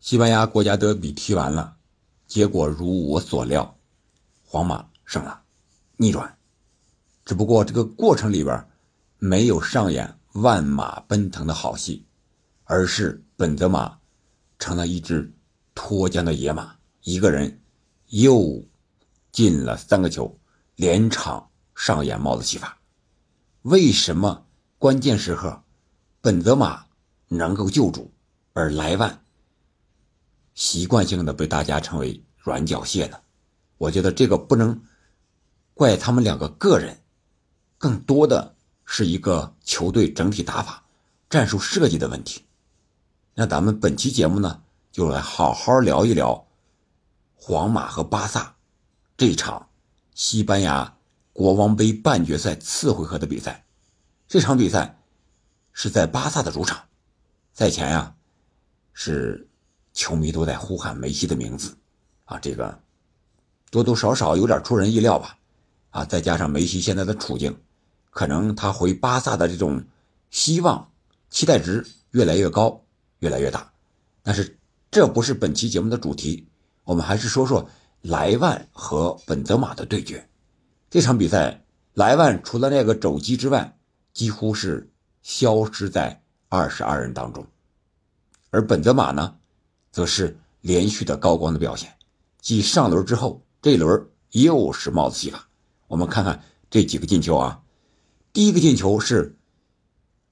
西班牙国家德比踢完了，结果如我所料，皇马胜了，逆转。只不过这个过程里边没有上演万马奔腾的好戏，而是本泽马成了一只脱缰的野马，一个人又进了三个球，连场上演帽子戏法。为什么关键时刻本泽马能够救主，而莱万？习惯性的被大家称为软脚蟹呢，我觉得这个不能怪他们两个个人，更多的是一个球队整体打法、战术设计的问题。那咱们本期节目呢，就来好好聊一聊皇马和巴萨这场西班牙国王杯半决赛次回合的比赛。这场比赛是在巴萨的主场，赛前呀是。球迷都在呼喊梅西的名字，啊，这个多多少少有点出人意料吧，啊，再加上梅西现在的处境，可能他回巴萨的这种希望期待值越来越高，越来越大。但是这不是本期节目的主题，我们还是说说莱万和本泽马的对决。这场比赛，莱万除了那个肘击之外，几乎是消失在二十二人当中，而本泽马呢？则是连续的高光的表现，继上轮之后，这轮又是帽子戏法。我们看看这几个进球啊，第一个进球是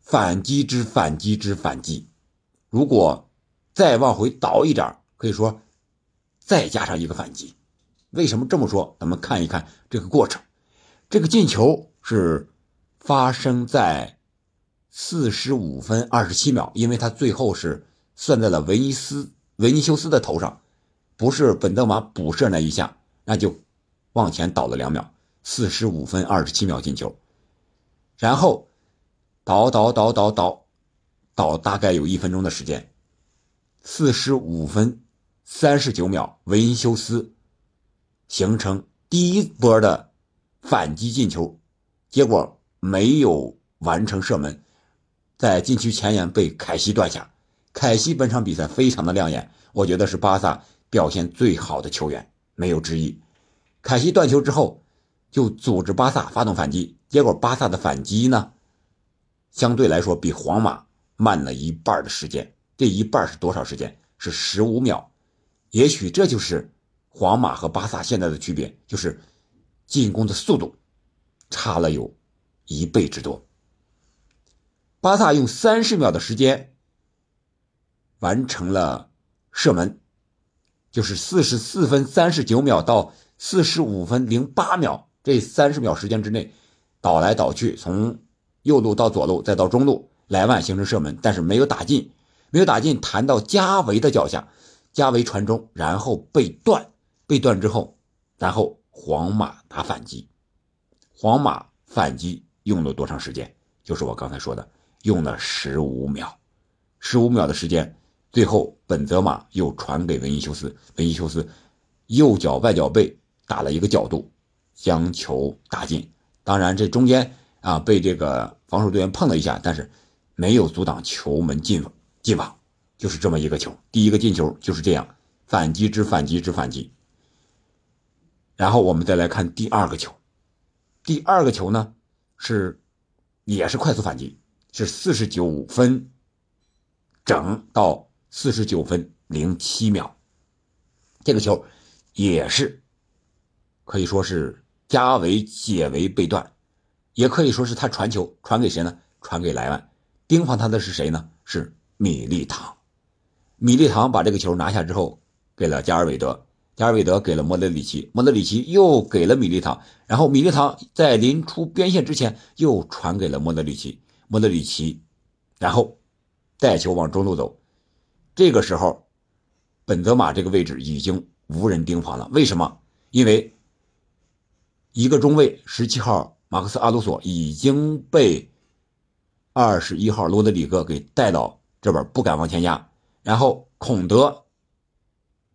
反击之反击之反击，如果再往回倒一点，可以说再加上一个反击。为什么这么说？咱们看一看这个过程。这个进球是发生在四十五分二十七秒，因为他最后是算在了维尼斯。维尼修斯的头上，不是本泽马补射那一下，那就往前倒了两秒，四十五分二十七秒进球，然后倒倒倒倒倒倒，大概有一分钟的时间，四十五分三十九秒，维尼修斯形成第一波的反击进球，结果没有完成射门，在禁区前沿被凯西断下。凯西本场比赛非常的亮眼，我觉得是巴萨表现最好的球员，没有之一。凯西断球之后，就组织巴萨发动反击，结果巴萨的反击呢，相对来说比皇马慢了一半的时间。这一半是多少时间？是十五秒。也许这就是皇马和巴萨现在的区别，就是进攻的速度差了有一倍之多。巴萨用三十秒的时间。完成了射门，就是四十四分三十九秒到四十五分零八秒这三十秒时间之内，倒来倒去，从右路到左路再到中路，莱万形成射门，但是没有打进，没有打进，弹到加维的脚下，加维传中，然后被断，被断之后，然后皇马打反击，皇马反击用了多长时间？就是我刚才说的，用了十五秒，十五秒的时间。最后，本泽马又传给维尼修斯，维尼修斯右脚外脚背打了一个角度，将球打进。当然，这中间啊被这个防守队员碰了一下，但是没有阻挡球门进进网，就是这么一个球。第一个进球就是这样，反击之反击之反击。然后我们再来看第二个球，第二个球呢是也是快速反击，是四十九分整到。四十九分零七秒，这个球也是可以说是加维解围被断，也可以说是他传球传给谁呢？传给莱万，盯防他的是谁呢？是米利唐。米利唐把这个球拿下之后，给了加尔韦德，加尔韦德给了莫德里奇，莫德里奇又给了米利唐，然后米利唐在临出边线之前又传给了莫德里奇，莫德里奇，然后带球往中路走。这个时候，本泽马这个位置已经无人盯防了。为什么？因为一个中卫十七号马克思阿鲁索已经被二十一号罗德里戈给带到这边，不敢往前压。然后孔德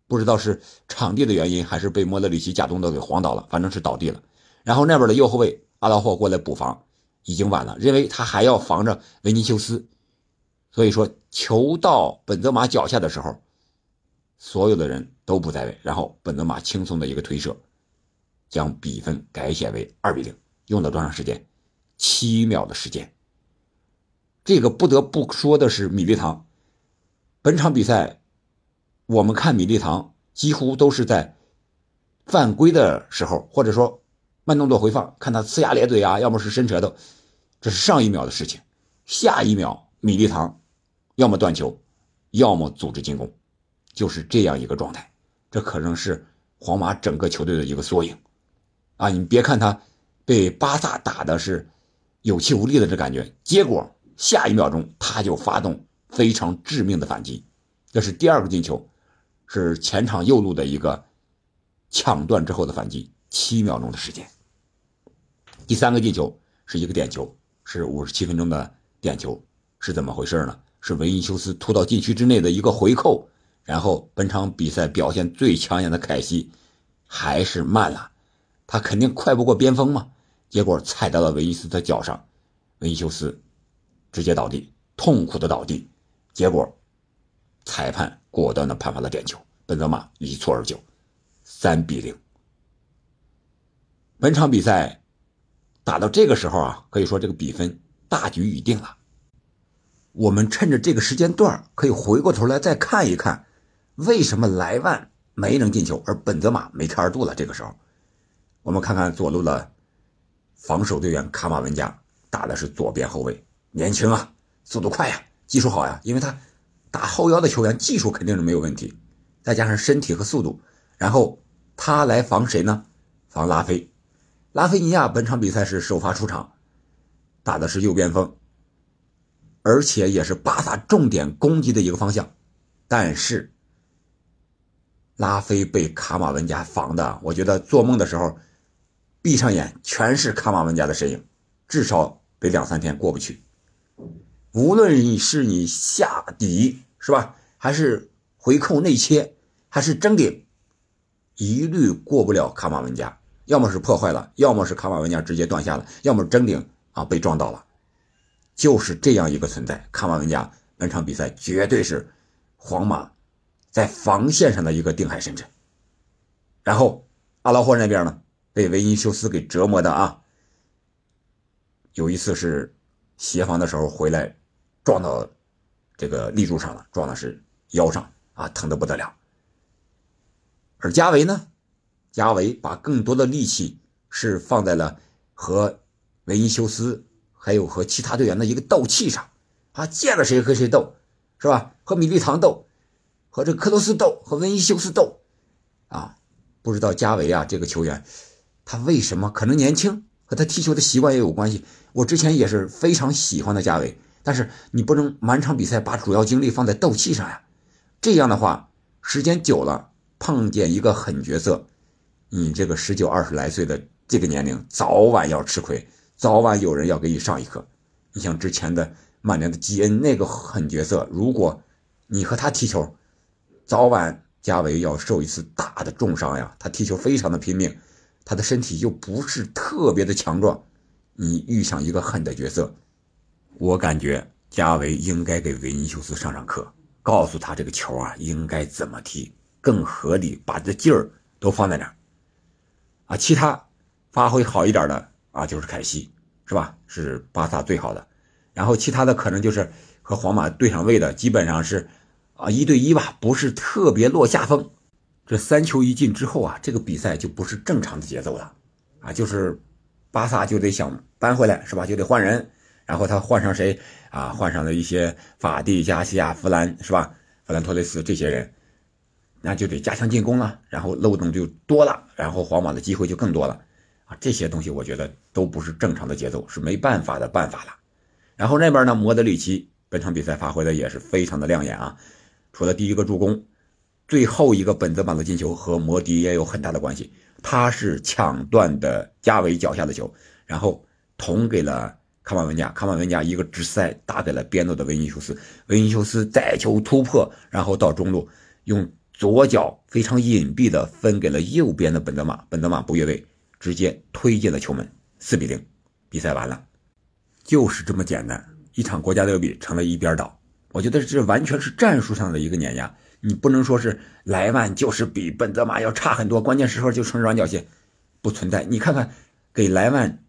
不知道是场地的原因，还是被莫德里奇假动作给晃倒了，反正是倒地了。然后那边的右后卫阿拉霍过来补防，已经晚了，认为他还要防着维尼修斯。所以说，球到本泽马脚下的时候，所有的人都不在位，然后本泽马轻松的一个推射，将比分改写为二比零。用了多长时间？七秒的时间。这个不得不说的是米利唐，本场比赛我们看米利唐几乎都是在犯规的时候，或者说慢动作回放，看他呲牙咧嘴啊，要么是伸舌头，这是上一秒的事情。下一秒，米利唐要么断球，要么组织进攻，就是这样一个状态。这可能是皇马整个球队的一个缩影啊！你别看他被巴萨打的是有气无力的这感觉，结果。下一秒钟，他就发动非常致命的反击，这是第二个进球，是前场右路的一个抢断之后的反击，七秒钟的时间。第三个进球是一个点球，是五十七分钟的点球，是怎么回事呢？是维尼修斯突到禁区之内的一个回扣，然后本场比赛表现最抢眼的凯西还是慢了，他肯定快不过边锋嘛，结果踩到了维尼斯的脚上，维尼修斯。直接倒地，痛苦的倒地，结果，裁判果断的判罚了点球，本泽马一蹴而就，三比零。本场比赛打到这个时候啊，可以说这个比分大局已定了。我们趁着这个时间段，可以回过头来再看一看，为什么莱万没能进球，而本泽马梅开二度了。这个时候，我们看看左路的防守队员卡马文加打的是左边后卫。年轻啊，速度快呀，技术好呀，因为他打后腰的球员技术肯定是没有问题，再加上身体和速度，然后他来防谁呢？防拉菲。拉菲尼亚本场比赛是首发出场，打的是右边锋，而且也是巴萨重点攻击的一个方向，但是拉菲被卡马文加防的，我觉得做梦的时候闭上眼全是卡马文加的身影，至少得两三天过不去。无论你是你下底是吧，还是回扣内切，还是争顶，一律过不了卡马文加。要么是破坏了，要么是卡马文加直接断下了，要么争顶啊被撞到了，就是这样一个存在。看完文家本场比赛绝对是皇马在防线上的一个定海神针。然后阿拉霍那边呢，被维尼修斯给折磨的啊，有一次是协防的时候回来。撞到这个立柱上了，撞的是腰上啊，疼的不得了。而加维呢，加维把更多的力气是放在了和维尼修斯还有和其他队员的一个斗气上啊，见了谁和谁斗，是吧？和米利唐斗，和这克罗斯斗，和维尼修斯斗啊。不知道加维啊这个球员，他为什么可能年轻，和他踢球的习惯也有关系。我之前也是非常喜欢的加维。但是你不能满场比赛把主要精力放在斗气上呀，这样的话，时间久了碰见一个狠角色，你这个十九二十来岁的这个年龄，早晚要吃亏，早晚有人要给你上一课。你像之前的曼联的基恩那个狠角色，如果你和他踢球，早晚加维要受一次大的重伤呀。他踢球非常的拼命，他的身体又不是特别的强壮，你遇上一个狠的角色。我感觉加维应该给维尼修斯上上课，告诉他这个球啊应该怎么踢更合理，把这劲儿都放在哪啊？其他发挥好一点的啊，就是凯西，是吧？是巴萨最好的。然后其他的可能就是和皇马对上位的，基本上是啊一对一吧，不是特别落下风。这三球一进之后啊，这个比赛就不是正常的节奏了啊，就是巴萨就得想扳回来，是吧？就得换人。然后他换上谁啊？换上了一些法蒂、加西亚、弗兰，是吧？弗兰托雷斯这些人，那就得加强进攻了，然后漏洞就多了，然后皇马的机会就更多了这些东西我觉得都不是正常的节奏，是没办法的办法了。然后那边呢，莫德里奇本场比赛发挥的也是非常的亮眼啊！除了第一个助攻，最后一个本泽马的进球和摩迪也有很大的关系，他是抢断的加维脚下的球，然后捅给了。卡马文加，卡马文加一个直塞打给了边路的维尼修斯，维尼修斯带球突破，然后到中路用左脚非常隐蔽的分给了右边的本泽马，本泽马不越位，直接推进了球门，四比零，比赛完了，就是这么简单，一场国家德比成了一边倒。我觉得这完全是战术上的一个碾压，你不能说是莱万就是比本泽马要差很多，关键时候就成软脚蟹，不存在。你看看给莱万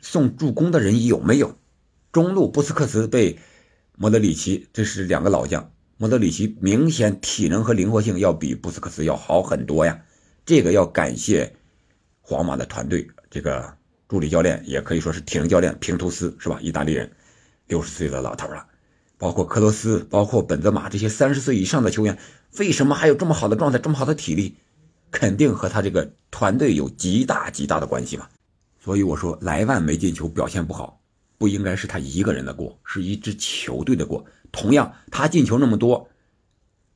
送助攻的人有没有？中路布斯克茨被莫德里奇，这是两个老将，莫德里奇明显体能和灵活性要比布斯克茨要好很多呀。这个要感谢皇马的团队，这个助理教练也可以说是体能教练平图斯是吧？意大利人，六十岁的老头了。包括克罗斯，包括本泽马这些三十岁以上的球员，为什么还有这么好的状态、这么好的体力？肯定和他这个团队有极大极大的关系嘛。所以我说，莱万没进球，表现不好，不应该是他一个人的锅，是一支球队的锅。同样，他进球那么多，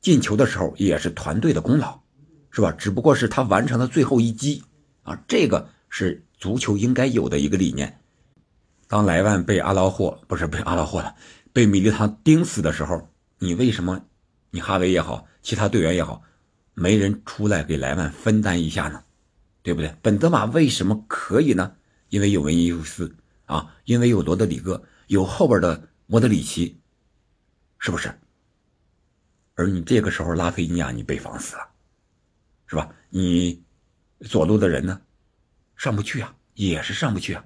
进球的时候也是团队的功劳，是吧？只不过是他完成了最后一击啊，这个是足球应该有的一个理念。当莱万被阿劳霍不是被阿劳霍了。被米利唐盯死的时候，你为什么，你哈维也好，其他队员也好，没人出来给莱万分担一下呢？对不对？本泽马为什么可以呢？因为有维尼修斯啊，因为有罗德里戈，有后边的莫德里奇，是不是？而你这个时候拉菲尼亚你被防死了，是吧？你左路的人呢，上不去啊，也是上不去啊。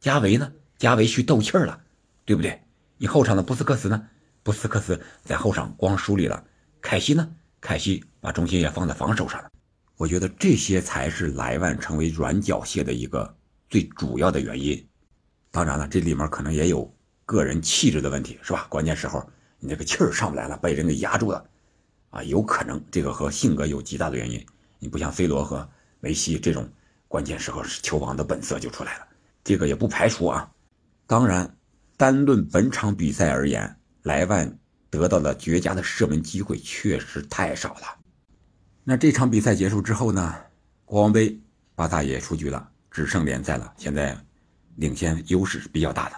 加维呢？加维去斗气儿了，对不对？你后场的布斯克斯呢？布斯克斯在后场光梳理了。凯西呢？凯西把重心也放在防守上了。我觉得这些才是莱万成为软脚蟹的一个最主要的原因。当然了，这里面可能也有个人气质的问题，是吧？关键时候你这个气儿上不来了，被人给压住了，啊，有可能这个和性格有极大的原因。你不像 C 罗和梅西这种关键时候是球王的本色就出来了，这个也不排除啊。当然。单论本场比赛而言，莱万得到的绝佳的射门机会确实太少了。那这场比赛结束之后呢？国王杯，巴萨也出局了，只剩联赛了。现在领先优势是比较大的，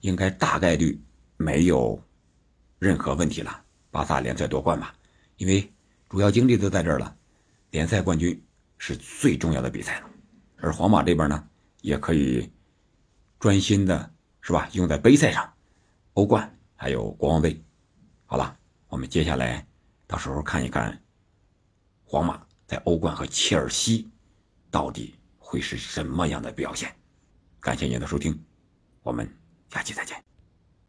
应该大概率没有任何问题了。巴萨联赛夺冠吧，因为主要精力都在这儿了。联赛冠军是最重要的比赛了，而皇马这边呢，也可以专心的。是吧？用在杯赛上，欧冠还有国王杯。好了，我们接下来到时候看一看，皇马在欧冠和切尔西到底会是什么样的表现。感谢您的收听，我们下期再见。